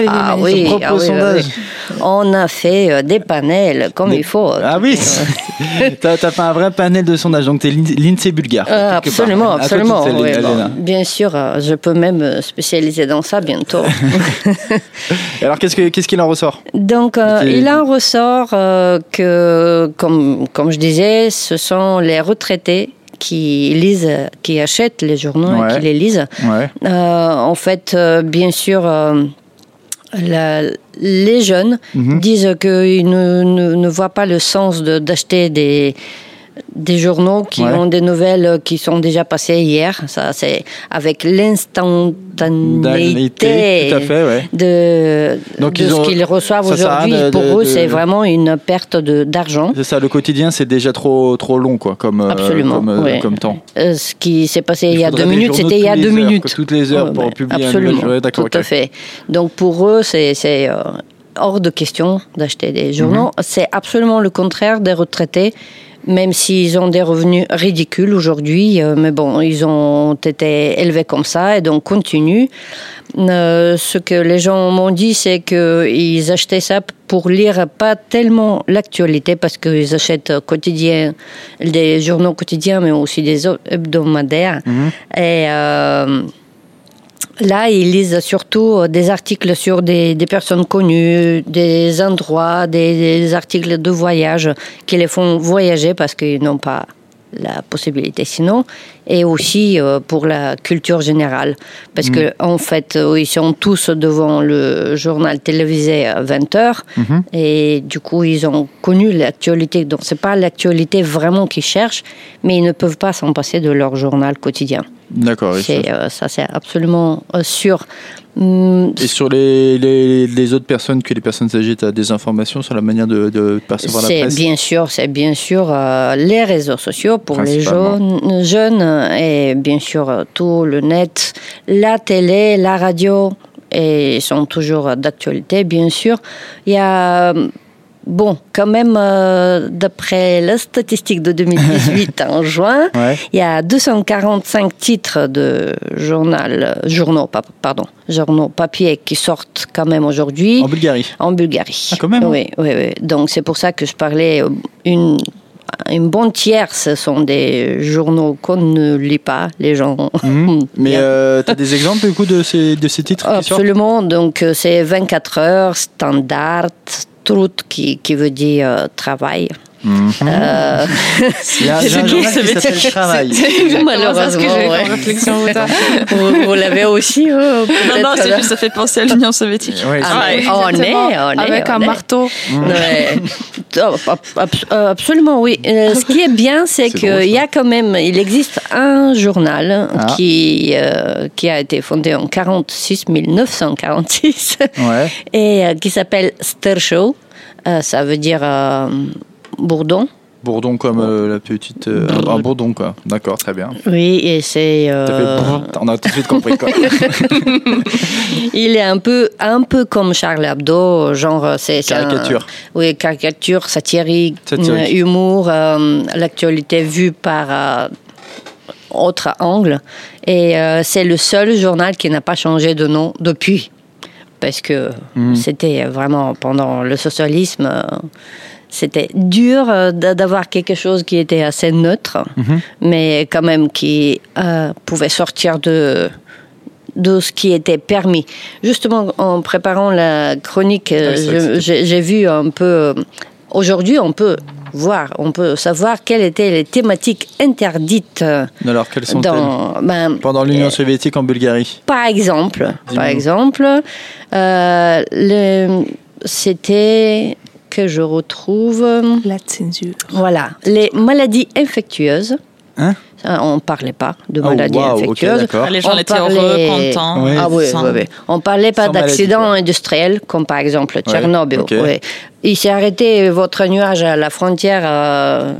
Ah oui, ah oui, oui. On a fait euh, des panels comme
Des-
il faut.
Ah oui, t'as as fait un vrai panel de sondage, donc t'es l'In- l'INSEE bulgare. Part.
absolument, absolument.
seule,
oui, bon, bien sûr, euh, je peux même me spécialiser dans ça bientôt.
Alors, qu'est-ce que- qu'est-ce qu'il en ressort?
Donc, euh, il en ressort euh, que, comme, comme je disais, ce sont les retraités qui lisent, qui achètent les journaux
Ouais.
et qui les lisent.
Ouais.
Euh, en fait, euh, bien sûr, euh, la- les jeunes
Mhm.
disent qu'ils ne, ne, ne voient pas le sens de- d'acheter des, des journaux qui
Ouais.
ont des nouvelles qui sont déjà passées hier. Ça, c'est avec l'instantanéité
ouais.
de,
Donc,
de ce
ont-
qu'ils reçoivent aujourd'hui. Pour
de-
eux,
de-
c'est vraiment une perte d'argent.
C'est ça, le quotidien, c'est déjà trop, trop long, quoi, comme, euh,
Absolument,
comme, euh, comme temps.
Euh, ce qui s'est passé il y a deux minutes, c'était il y a deux
heures,
minutes.
toutes les heures pour publier
absolument, tout à fait. Donc pour eux, c'est hors de question d'acheter des journaux.
Mhm.
C'est absolument le contraire des retraités. Même s'ils ont des revenus ridicules aujourd'hui, euh, mais bon, ils ont été élevés comme ça et donc continuent. Euh, ce que les gens m'ont dit, c'est qu'ils achetaient ça pour lire pas tellement l'actualité, parce qu'ils achètent quotidien, des journaux quotidiens, mais aussi des hebdomadaires. Et euh, là, ils lisent surtout des articles sur des, personnes connues, des endroits, des articles de voyage qui les font voyager parce qu'ils n'ont pas la possibilité sinon, et aussi euh, pour la culture générale. Parce que en fait, euh, ils sont tous devant le journal télévisé à 20h, et du coup, ils ont connu l'actualité. Donc, c'est pas l'actualité vraiment qu'ils cherchent, mais ils ne peuvent pas s'en passer de leur journal quotidien.
D'accord,
C'est,
ça.
euh, ça, c'est absolument sûr. Hum,
Et sur les, les, les autres personnes que les personnes âgées, tu as des informations sur la manière de, de percevoir la
C'est
presse
bien sûr, c'est bien sûr euh, les réseaux sociaux pour les jeunes, jeunes et bien sûr euh, tout le net, la télé, la radio et ils sont toujours d'actualité bien sûr. Il y a euh, Bon, quand même, euh, d'après la statistique de 2018 en juin,
Ouais.
il y a 245 titres de journal, journaux, pa- pardon, journaux papier qui sortent quand même aujourd'hui.
En Bulgarie.
En Bulgarie.
Ah, quand même, hein.
Oui, oui, oui. Donc c'est pour ça que je parlais euh, une une bonne tiers, ce sont des journaux qu'on ne lit pas, les gens.
Mhm. Mais euh, tu as des exemples du coup de ces, de ces titres
Absolument. Donc euh, c'est 24 heures, standard, truth qui, qui veut dire euh, travail. Euh,
Il y a,
qui,
Travail.
Malheureusement,
ce que j'ai
ouais.
réflexion.
Vous vous l'avez aussi, euh,
Non, non, c'est juste, ça fait penser à l'Union soviétique.
Ouais,
Ah,
Ouais.
on est, on est,
Avec
on
un
est.
marteau.
Ouais. Oh, euh, Absolument, oui. Euh, Ce qui est bien, c'est qu'il y a quand même, il existe un journal
Ah.
qui, euh, qui a été fondé en 46, 1946
Ouais.
et euh, qui s'appelle Stir Show. Euh, ça veut dire euh, bourdon.
Bourdon comme euh, la petite. euh, un, bourdon, quoi. D'accord, très bien.
Oui, et c'est. Euh,
On a tout de suite compris, quoi.
il est un peu, un peu comme Charles Hebdo, genre c'est un-
Caricature.
oui, caricature, satirique,
Satirique.
humour, l'actualité vue par autre angle. Et c'est le seul journal qui n'a pas changé de nom depuis, parce que
Mhm.
c'était vraiment pendant le socialisme. C'était dur euh, d'a- d'avoir quelque chose qui était assez neutre,
Mhm.
mais quand même qui euh, pouvait sortir de de ce qui était permis. Justement, en préparant la chronique, euh,
c'était-
j'ai vu un peu. Aujourd'hui, on peut voir, on peut savoir quelles étaient les thématiques interdites
Alors, quelles sont-elles
dans. ben,
Pendant l'Union soviétique en Bulgarie.
par exemple, par exemple, euh, le- c'était que je retrouve.
La censure.
Voilà, les maladies infectieuses.
Hein
on ne parlait pas de
Oh,
maladies infectieuses.
Les gens
On
étaient
parlait-
heureux, contents.
Ah oui,
sans-
oui, oui. On parlait pas d'accidents industriels, comme par exemple Tchernobyl. Il s'est arrêté votre nuage à la frontière. euh,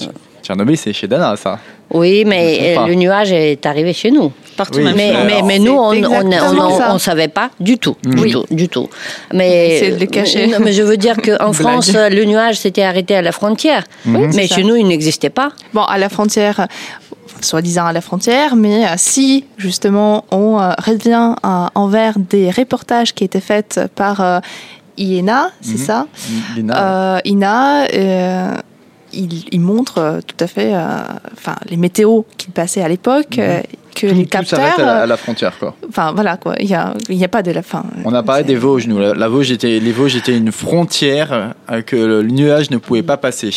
Tchernobyl, c'est chez Dana, ça.
Oui, mais euh, le nuage est arrivé chez nous.
Partout,
Oui,
même
Mais, nous, on on savait pas du tout.
Mhm.
Du
Oui.
tout, du tout. Mais,
de le cacher.
Non, mais je veux dire qu'en. France, le nuage s'était arrêté à la frontière.
Mhm.
mais chez
ça.
nous, il n'existait pas.
Bon, à la frontière, soi-disant à la frontière, mais euh, si justement on euh, revient envers des reportages qui étaient faits par euh, IENA, c'est
Mhm.
ça? Euh, INA, euh, il, il montre euh, tout à fait euh, enfin, les météos qu'il passait à l'époque.
Mhm.
Euh, que
Tout,
les
tout
capteurs.
à la, à
euh,
la frontière, quoi.
Enfin voilà quoi, il y a, y a pas de la fin.
On a parlé des Vosges, nous. La, la Vosges était, les Vosges étaient une frontière euh, que le nuage ne pouvait pas passer.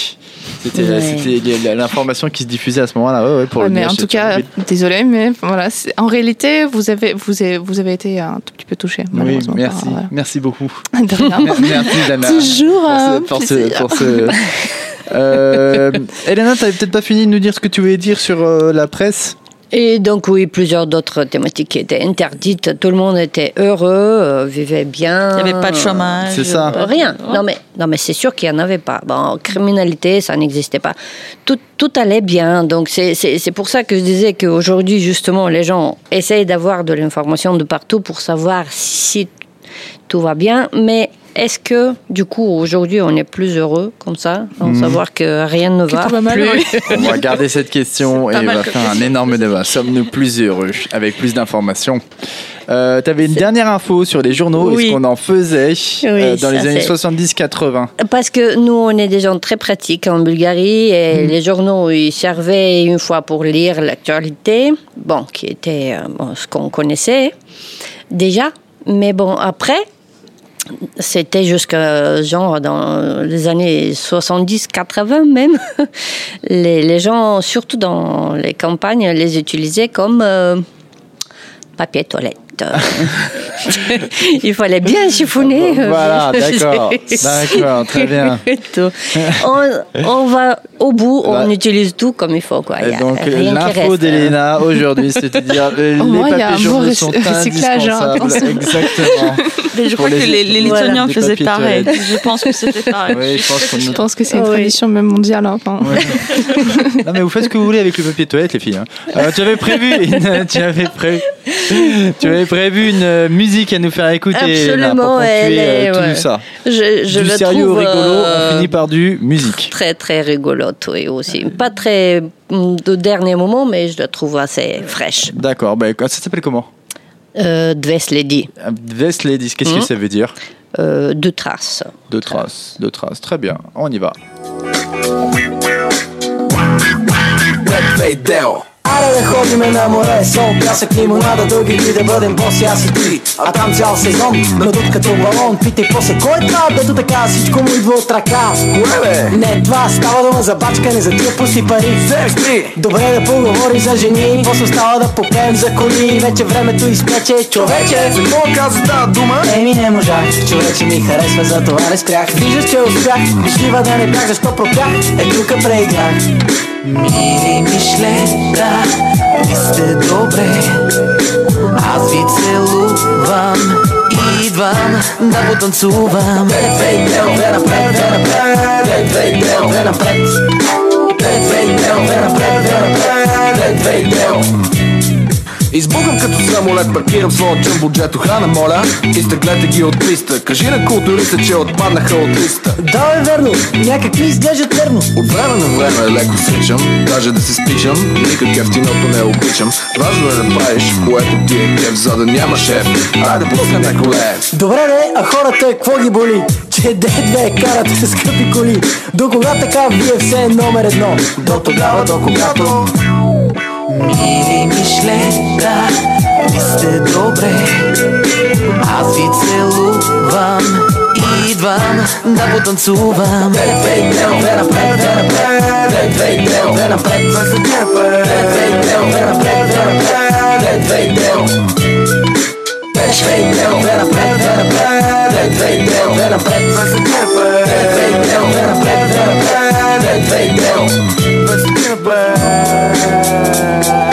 C'était
Ouais.
l'information qui se diffusait à ce moment-là. Ouais, ouais, pour
Ouais,
le
mais
nuage,
en tout cas, désolé, mais voilà, en réalité, vous avez, vous avez, vous avez été un tout petit peu touché.
Oui, merci,
Enfin,
merci beaucoup.
voilà. De rien.
Merci, Dana.
Toujours
pour ce, pour ce- Euh, Elena, t'avais peut-être pas fini de nous dire ce que tu voulais dire sur euh, la presse?
Et donc oui, plusieurs d'autres thématiques qui étaient interdites. Tout le monde était heureux, euh, vivait bien.
Il n'y avait pas de chômage.
C'est ça.
Rien. Non mais, non mais c'est sûr qu'il n'y en avait pas. Bon, criminalité, ça n'existait pas. Tout, tout allait bien. Donc c'est- c'est c'est pour ça que je disais qu'aujourd'hui, justement, les gens essayent d'avoir de l'information de partout pour savoir si tout va bien. Mais est-ce que, du coup, aujourd'hui, on est plus heureux comme ça, en savoir que rien ne va
tout va mal,
plus.
On va garder cette question et on va faire un énorme débat. Sommes-nous plus heureux avec plus d'informations? Euh, T'avais une dernière info sur les journaux et
Oui.
ce qu'on en faisait euh, dans les années
c'est-
70-80.
Parce que nous, on est des gens très pratiques en Bulgarie et les journaux, ils servaient une fois pour lire l'actualité, bon, qui était euh, bon, ce qu'on connaissait déjà. Mais bon, après, c'était jusqu'à genre dans les années 70-80 même. Les, les gens, surtout dans les campagnes, les utilisaient comme euh, papier toilette. Il fallait bien chiffonner.
Voilà, d'accord. D'accord, très bien.
On, on va au bout, on
Ouais.
utilise tout comme il faut. Quoi. Il y
Et
a
donc l'info
reste.
d'Elena aujourd'hui, c'est-à-dire les, les
moins, il y a
papiers
un bon
journaux sont
recy- recyclage, hein.
Exactement.
Mais je crois
les-
que les, les
Voilà.
Lituaniens
Des
faisaient pareil. Je pense que c'était pareil.
Oui, je pense qu'on
Je pense que c'est une tradition même mondiale. hein, Enfin,
Ouais. non mais vous faites ce que vous voulez avec le papier toilette les filles. hein. Euh, tu avais prévu une, tu avais prévu, tu avais prévu une euh, musique à nous faire écouter. là,
Absolument,
pour ponctuer,
elle est-
euh, tout
ouais.
ça.
Je, je
du
le
sérieux au
trouve
rigolo,
euh,
on finit par du musique.
très très rigolote, oui aussi. Pas très mm, de dernier moment, mais je la trouve assez fraîche.
D'accord. Bah, ça s'appelle comment?
Euh, Dves Lady,
Euh, Vest Ladies. Qu'est-ce que
Mhm.
ça veut dire?
Euh, deux traces.
Deux traces. Deux traces. Très bien. On y va.
Аре да ходиме на море, сол, пясък, лимонада, дълги дни да бъдем боси, аз и ти. А там цял сезон, надут като балон Питай после, кой е това, дето така всичко му идва от ръка? Кое бе? Не това, става дума за бачкане, за тия пусти пари. Секси! Добре да поговори за жени, после става да попеем за коли. Вече времето изпече, човече. За какво каза тази дума? Еми не можах, човече ми харесва, за това не спрях. Виждаш, че успях, вижлива да не бях, защо пропях? Е тук преиграх. Мили мишлета, ви сте добре Аз ви целувам Идвам да потанцувам Две, две, две, две напред, две напред Две, две, две, две напред Две, две, две, две напред, две напред Две, две, две
Избухам като самолет, паркирам своя джамбо джето. Хана моля, изтеглете ги от писта. Кажи на културиста, че отпаднаха от листа.
Да, е верно, някакви изглеждат верно.
От време на време леко сичам Даже да се спичам, никак ефтиното не обичам. Важно е да правиш, което ти е кеф За да няма шеф, айде пусна на коле
Добре де, а хората какво ги боли? Че де-две карат скъпи коли. До кога така вие все е номер едно? До тогава, до когато Мили мишлета, ви сте добре Аз ви целувам Идвам да потанцувам Две, две, две, две напред, две напред Две, две, две, две напред Две, две, две, две напред, две напред Две, две, две две напред, две напред Две, две, напред Две, две, две, две напред, две напред Две, две, две
Merci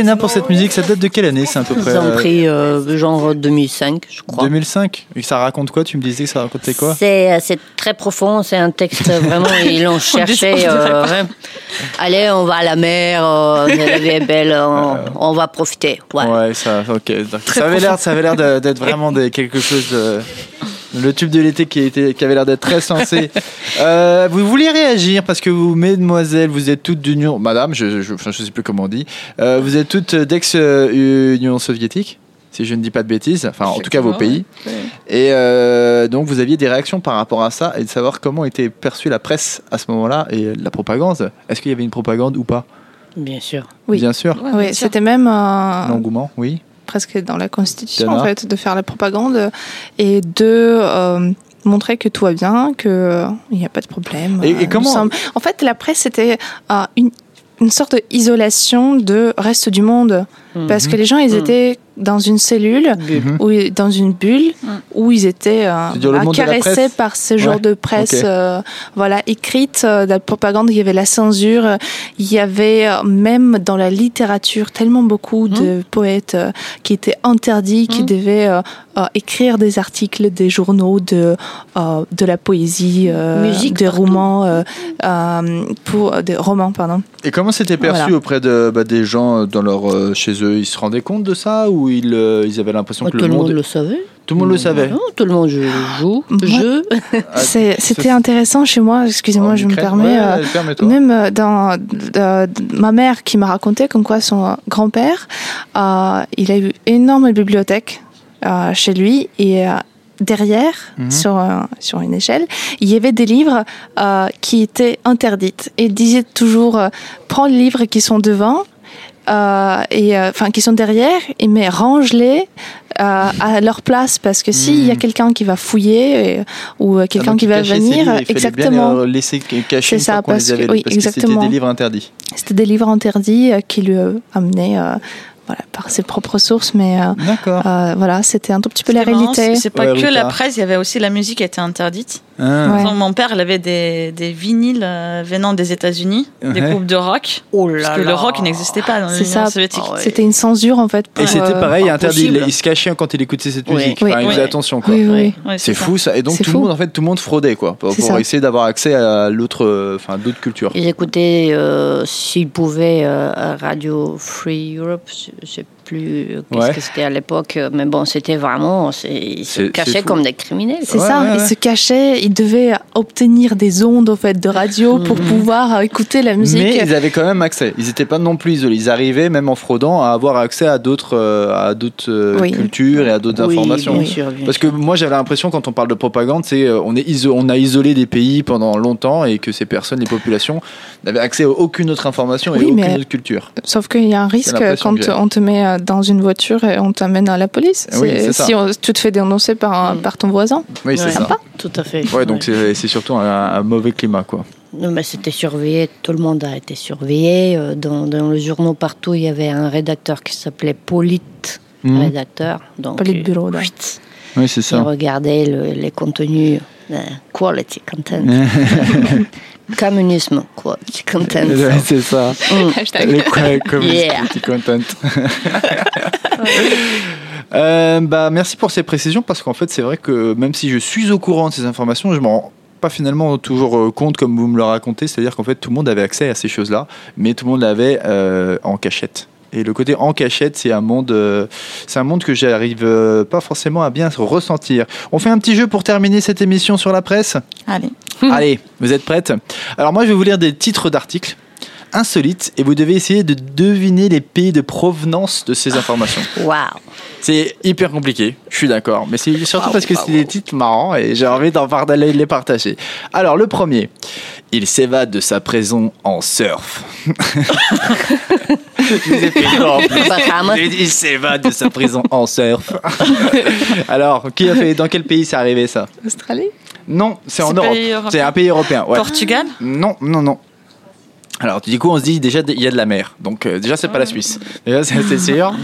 Elena pour cette musique. Ça date de quelle année C'est à peu près
Ils ont
euh,
pris euh, genre 2005, je crois.
2005. Et ça raconte quoi Tu me disais que ça racontait quoi?
C'est, euh, c'est très profond, c'est un texte vraiment, ils l'ont cherché. euh. Allez, on va à la mer, euh, la vie est belle, on, on va profiter. Ouais.
Ouais, ça, ok. Donc, Ça avait l'air, ça avait l'air d'être vraiment des- quelque chose de. Le tube de l'été qui, était, qui avait l'air d'être très sensé. Euh, vous vouliez réagir parce que vous, mesdemoiselles, vous êtes toutes d'Union. Madame, je, je sais plus comment on dit. Euh, vous êtes toutes d'ex-Union soviétique, si je ne dis pas de bêtises. Enfin, en tout cas, vos pays. Et euh, donc, vous aviez des réactions par rapport à ça et de savoir comment était perçue la presse à ce moment-là et la propagande. Est-ce qu'il y avait une propagande ou pas?
Bien sûr.
Oui.
Bien sûr.
Oui, c'était même euh,
L'engouement, oui.
Presque dans la constitution en fait de faire la propagande et de euh, montrer que tout va bien, que euh, n'y a pas de problème.
Et- et
Euh,
comment-
sommes- En fait, la presse c'était une une sorte d'isolation de reste du monde parce que les gens ils
Mhm.
étaient dans une cellule
Mhm.
ou dans une bulle où ils étaient euh, voilà, caressés par ce genre
Ouais,
de presse euh, voilà écrite euh, de la propagande il y avait la censure il y avait euh, même dans la littérature tellement beaucoup
Mmh.
de poètes euh, qui étaient interdits qui devaient euh, euh, écrire des articles des journaux de euh, de la poésie euh,
Musique
des
partout.
romans euh, euh, pour des romans pardon
Et comment c'était perçu
Voilà.
auprès de, bah, des gens dans leur, euh, chez eux? Ils se rendaient compte de ça ou ils, euh, ils avaient l'impression
Oh,
que
tout
le monde...
le savait.
Tout le monde le savait
Non, tout le monde joue. jeu.
C'est- c'était intéressant chez moi excusez-moi
En
je me permets
Ouais,
euh. Même euh, dans euh, ma mère qui m'a raconté comme quoi son grand-père, euh, il a eu énorme bibliothèque euh, chez lui et euh, derrière,
Mhm.
sur, sur une échelle, il y avait des livres euh, qui étaient interdits. Et il disait toujours, euh, prends les livres qui sont devant. Euh, et euh, enfin qui sont derrière et mais range-les euh, à leur place parce que s'il y a
Mhm.
quelqu'un qui va fouiller et- ou euh,
Ah,
quelqu'un qui va venir
livres,
exactement
bien les laisser cacher
ça,
qu'on les
parce
avait
que- oui,
parce que c'était
exactement.
des livres interdits.
C'était des livres interdits euh, qui lui amenaient voilà, par ses propres sources, mais euh,
D'accord.
euh, voilà, c'était un tout petit peu la réalité.
C'est pas
Ouais,
que
Rita.
la presse, il y avait aussi la musique qui était interdite.
Ah.
Ouais.
Mon père, il avait des, des vinyles euh, venant des États-Unis, des groupes de rock.
Oh là
Parce que
là.
le rock n'existait pas dans l'Union soviétique.
Ouais.
C'était une censure en fait. Pour,
Et c'était
euh,
pareil, interdit. Il, se cachait quand il écoutait cette musique.
Oui.
Enfin, il faisait attention. Quoi.
Oui, oui.
Ouais,
C'est fou ça. Et donc tout
fou.
le monde, en fait, tout le monde fraudait quoi, pour, essayer d'avoir accès à l'autre, enfin, d'autres cultures.
Ils écoutaient, euh, s'ils pouvaient, euh, Radio Free Europe, je je sais plus qu'est-ce
Ouais.
que c'était à l'époque, mais bon, c'était vraiment, ils se cachaient comme des criminels.
C'est
Ouais,
ça,
ouais,
il
ouais.
se cachait, il devait obtenir des ondes au fait de radio pour pouvoir écouter la musique.
Mais ils avaient quand même accès. Ils n'étaient pas non plus isolés. Ils arrivaient, même en fraudant, à avoir accès à d'autres, euh, à d'autres euh,
Oui.
cultures et à d'autres
Oui,
informations.
bien sûr, bien
Parce que moi j'avais l'impression quand on parle de propagande, c'est euh, on est iso- on a isolé des pays pendant longtemps et que ces personnes, les populations, n'avaient accès à aucune autre information et
Oui,
aucune
mais-
autre culture.
Sauf qu'il y a un risque quand on te met dans une voiture et on t'amène à la police.
Oui, c'est ça.
si on- tu te fais dénoncer par, un-
Mm.
par ton voisin.
Oui, c'est
Ouais.
ça.
Tout à fait.
Ouais, donc c'est c'est surtout un, un mauvais climat quoi.
Non, mais c'était surveillé, tout le monde a été surveillé. euh, Dans, dans le journaux partout, il y avait un rédacteur qui s'appelait Polite,
Mhm.
rédacteur. Donc,
Politburo, là.
chut,
Oui, c'est
il
ça.
regardait le- les contenus, euh, quality content. Communisme, quality content.
Ouais, c'est ça.
Mm.
Les quoi- comme
Yeah.
content. Euh, bah, merci pour ces précisions parce qu'en fait, c'est vrai que même si je suis au courant de ces informations, je m'en rends pas finalement toujours euh, compte comme vous me le racontez. C'est-à-dire qu'en fait, tout le monde avait accès à ces choses-là, mais tout le monde l'avait euh, en cachette. Et le côté en cachette, c'est un monde, euh, c'est un monde que j'arrive euh, pas forcément à bien ressentir. On fait un petit jeu pour terminer cette émission sur la presse?
Allez.
Allez, vous êtes prêtes? Alors moi, je vais vous lire des titres d'articles insolites et vous devez essayer de deviner les pays de provenance de ces informations.
Waouh.
C'est hyper compliqué, je suis d'accord, mais c'est surtout parce que c'est des titres marrants et j'ai envie d'en d'aller les partager. Alors le premier, il s'évade de sa prison en surf. Il s'évade de sa prison en surf. Alors, qui a fait Dans quel pays c'est arrivé ça?
Australie?
Non, c'est en Europe. C'est un pays européen. ouais.
Portugal?
Non, non, non. Alors, du coup, on se dit déjà, il y a de la mer. Donc, euh, déjà, c'est pas la Suisse. Déjà, c'est c'est sûr.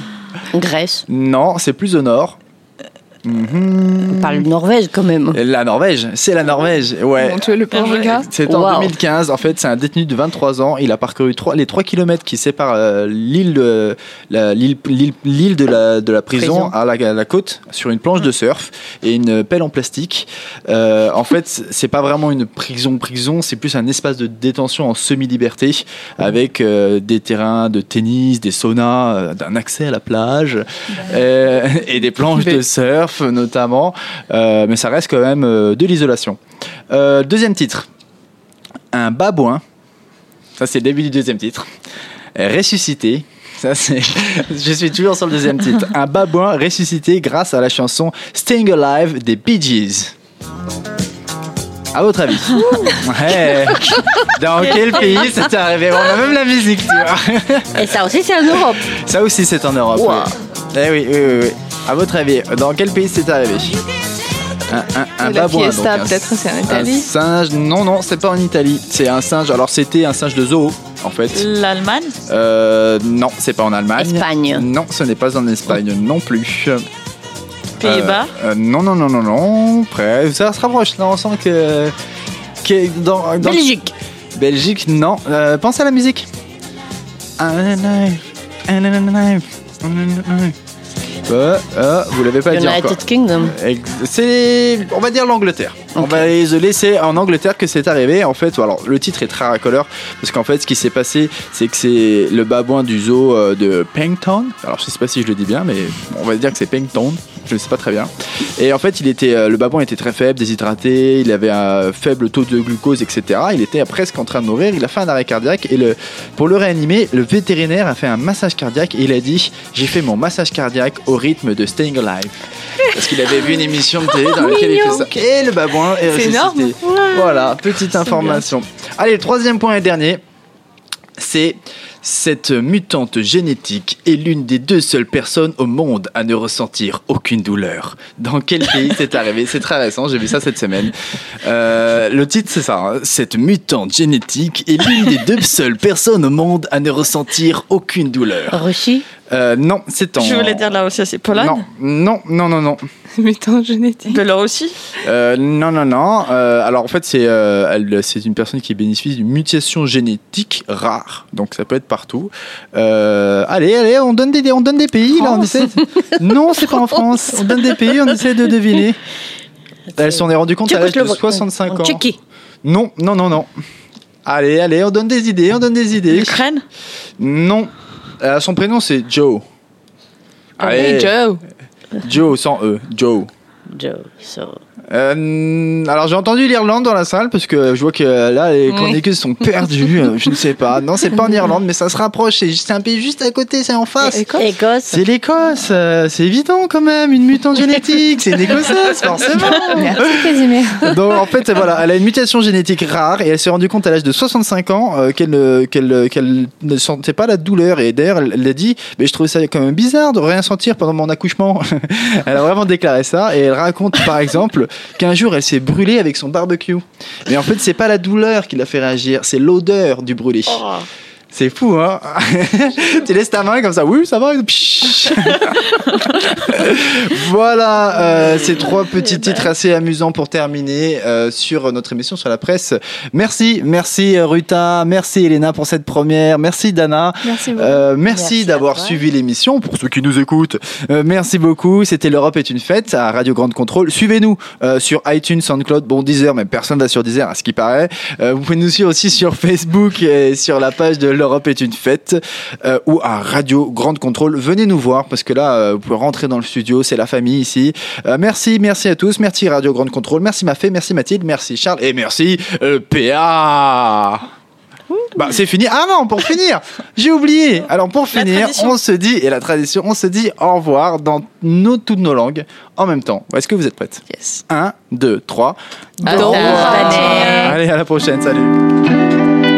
Grèce.
Non, c'est plus au nord.
On parle de Norvège quand même.
La Norvège, c'est la Norvège, ouais.
Mon Dieu, le pauvre gars.
C'est en
Wow.
2015. En fait, c'est un détenu de 23 ans. Il a parcouru les 3 km qui séparent euh, l'île de la, l'île, l'île- l'île de la, de la prison,
Prison.
À, la, à la côte sur une planche de surf et une pelle en plastique. Euh, en fait, c'est pas vraiment une prison prison, c'est plus un espace de détention en semi-liberté avec euh, des terrains de tennis, des saunas, euh, un accès à la plage euh, et des planches de surf notamment. Euh, mais ça reste quand même euh, de l'isolation. Euh, deuxième titre. Un babouin. Ça, c'est le début du deuxième titre. Ressuscité. Ça, c'est. Je suis toujours sur le deuxième titre. Un babouin ressuscité grâce à la chanson Staying Alive des Bee Gees. À votre avis Ouais. Dans quel pays ça t'est arrivé? On a même la musique, tu vois.
Et ça aussi, c'est en Europe.
Ça aussi, c'est en Europe.
Wow.
oui. Eh oui, oui, oui, oui. À votre avis, dans quel pays c'est arrivé un, un, un
La
babouin,
fiesta,
donc, un-
peut-être, c'est en
Un
Italie.
singe, non, non, c'est pas en Italie. C'est un singe, alors c'était un singe de zoo, en fait.
L'Allemagne
Euh, non, c'est pas en Allemagne.
Espagne.
Non, ce n'est pas en Espagne non plus.
Pays-Bas
Euh, euh, Non, non, non, non, non. Près, ça se rapproche. Là, on sent que. que dans, dans-
Belgique.
Belgique, non. Euh, pense à la musique. Euh, euh, vous l'avez pas dit encore.
United Kingdom.
C'est, on va dire l'Angleterre. On va les laisser en Angleterre que c'est arrivé. En fait, alors le titre est très racoleur parce qu'en fait, ce qui s'est passé, c'est que c'est le babouin du zoo euh, de Pengton. Alors, je sais pas si je le dis bien, mais on va dire que c'est Pengton. Je ne sais pas très bien. Et en fait, il était, euh, le babouin était très faible, déshydraté, il avait un faible taux de glucose, etc. Il était presque en train de mourir. Il a fait un arrêt cardiaque et le, pour le réanimer, le vétérinaire a fait un massage cardiaque et il a dit J'ai fait mon massage cardiaque au rythme de Staying Alive. Parce qu'il avait vu une émission de télé dans laquelle il fait ça. Et le babouin est
C'est
ressuscité.
énorme.
Voilà, petite information. Allez, le troisième point et dernier, c'est cette mutante génétique est l'une des deux seules personnes au monde à ne ressentir aucune douleur. Dans quel pays c'est arrivé? C'est très récent, j'ai vu ça cette semaine. Euh, le titre c'est ça, hein. cette mutante génétique est l'une des deux seules personnes au monde à ne ressentir aucune douleur.
Russie?
Euh, non, c'est en...
Je voulais dire là aussi, c'est Pologne
Non, non, non, non, non.
Mutant génétique.
Biélorussie
Euh, non, non, non. Euh, alors en fait, c'est euh, elle- c'est une personne qui bénéficie d'une mutation génétique rare. Donc ça peut être partout. Euh, allez, allez, on donne des, on donne des pays là. On essaie. non, c'est pas en France. On donne des pays, on essaie de deviner. Elles s'en est rendu compte à l'âge de
Tchécoslovaque.
65
En
ans.
Tchéquie.
Non, non, non, non. Allez, allez, on donne des idées, on donne des idées.
L'Ukraine?
Non. Euh, son prénom c'est Joe.
Hey Joe.
Joe sans E. Joe.
Joe. So.
Euh, alors j'ai entendu l'Irlande dans la salle parce que je vois que là les chroniqueuses sont perdues. euh, je ne sais pas. Non, c'est pas en Irlande, mais ça se rapproche. C'est un pays juste à côté, c'est en face.
Écosse.
C'est l'Écosse. euh, c'est évident quand même. Une mutante génétique, c'est une Écossaise forcément.
Merci Casimir.
Donc en fait voilà, elle a une mutation génétique rare et elle s'est rendue compte à l'âge de 65 ans euh, qu'elle ne- qu'elle qu'elle ne sentait pas la douleur et d'ailleurs elle elle a dit mais je trouvais ça quand même bizarre de rien sentir pendant mon accouchement. elle a vraiment déclaré ça et elle raconte par exemple qu'un jour elle s'est brûlée avec son barbecue. Mais en fait c'est pas la douleur qui l'a fait réagir, c'est l'odeur du brûlé. C'est fou, hein Tu laisses ta main comme ça, oui, ça va. Voilà, euh, ces trois petits titres assez amusants pour terminer euh, sur notre émission sur la presse. Merci, merci euh, Ruta, merci Elena pour cette première, merci Dana.
Merci.
Euh, merci, d'avoir suivi l'émission. Pour ceux qui nous écoutent, merci beaucoup. C'était l'Europe est une fête à Radio Grande Contrôle. Suivez-nous sur iTunes, SoundCloud, bon Deezer, mais personne va sur Deezer à ce qui paraît. Vous pouvez nous suivre aussi sur Facebook et sur la page de l'Europe est une fête euh, ou à Radio Grande Contrôle. Venez nous voir parce que là, euh, vous pouvez rentrer dans le studio, c'est la famille ici. Euh, merci, merci à tous, merci Radio Grande Contrôle, merci Mafé, merci Mathilde, merci Charles et merci PA. Bah, c'est fini. Ah non, pour finir, j'ai oublié. Alors pour finir, on se dit et la tradition, on se dit au revoir dans nos, toutes nos langues en même temps. Est-ce que vous êtes prêtes?
Yes.
1, 2, 3.
Au revoir.
Allez, à la prochaine. Salut.